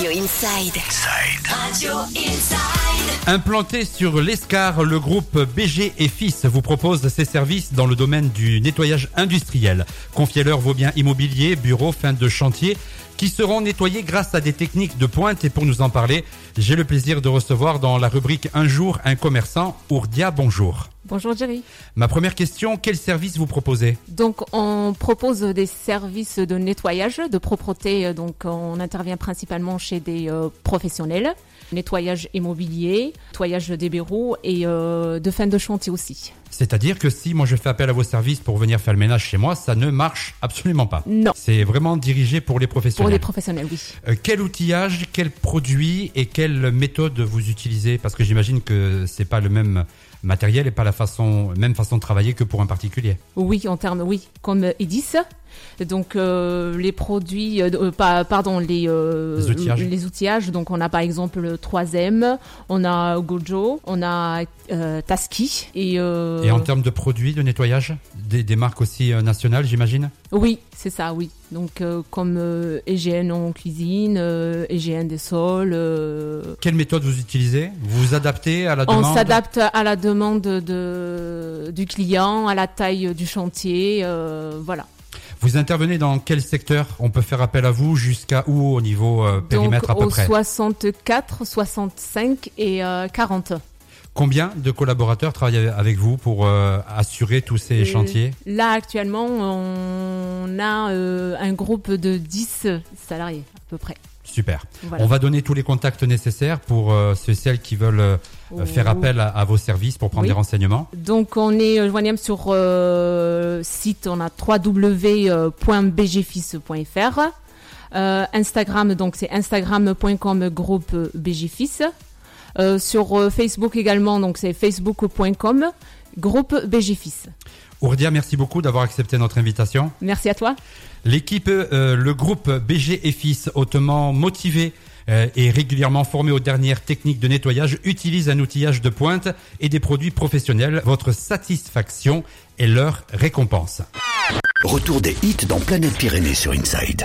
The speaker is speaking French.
Radio Inside. Radio Inside. Implanté sur l'Escar, le groupe BG et Fils vous propose ses services dans le domaine du nettoyage industriel. Confiez-leur vos biens immobiliers, bureaux, fin de chantier qui seront nettoyés grâce à des techniques de pointe. Et pour nous en parler, j'ai le plaisir de recevoir dans la rubrique Un jour un commerçant, Ourdia, bonjour. Bonjour Jerry. Ma première question, quel service vous proposez? Donc on propose des services de nettoyage, de propreté. Donc on intervient principalement chez des euh, professionnels, nettoyage immobilier, nettoyage des bureaux et euh, de fin de chantier aussi. C'est-à-dire que si moi je fais appel à vos services pour venir faire le ménage chez moi, ça ne marche absolument pas? Non. C'est vraiment dirigé pour les Pour professionnels. les professionnels, oui. Euh, quel outillage, quel produit et quelle méthode vous utilisez? Parce que j'imagine que c'est pas le même matériel et pas la même façon de travailler que pour un particulier. Oui, en termes, oui, comme euh, Edis. Donc euh, les produits, euh, euh, pas- pardon, les, euh, Les outillages. les outillages. Donc on a par exemple le 3M, on a Gojo, on a Tasky et, Et en termes de produits de nettoyage, des, des marques aussi nationales, j'imagine? Oui, c'est ça, oui. Donc comme EGN en cuisine, EGN des sols. Quelle méthode vous utilisez? Vous vous adaptez à la on demande? s'adapte à la demande de, du client, à la taille du chantier, voilà. Vous intervenez dans quel secteur? On peut faire appel à vous jusqu'à où au niveau euh, périmètre Donc à peu près? 64, 65 et euh, 40. Combien de collaborateurs travaillent avec vous pour euh, assurer tous ces Euh, chantiers? Là actuellement, on a euh, un groupe de 10 salariés peu près. Super. Voilà. On va donner tous les contacts nécessaires pour euh, ceux et celles qui veulent euh, faire Oh. appel à, à vos services pour prendre Oui. des renseignements. Donc on est euh, joignable sur euh, site, on a www.bgfis.fr. Euh, Instagram, donc c'est instagram.com groupe BGFIS. Euh, sur Facebook également, donc c'est facebook.com groupe BGFIS. Ourdia, merci beaucoup d'avoir accepté notre invitation. Merci à toi. L'équipe, euh, le groupe BG et Fils, hautement motivé euh, et régulièrement formé aux dernières techniques de nettoyage, utilise un outillage de pointe et des produits professionnels. Votre satisfaction est leur récompense. Retour des hits dans Planète Pyrénées sur Inside.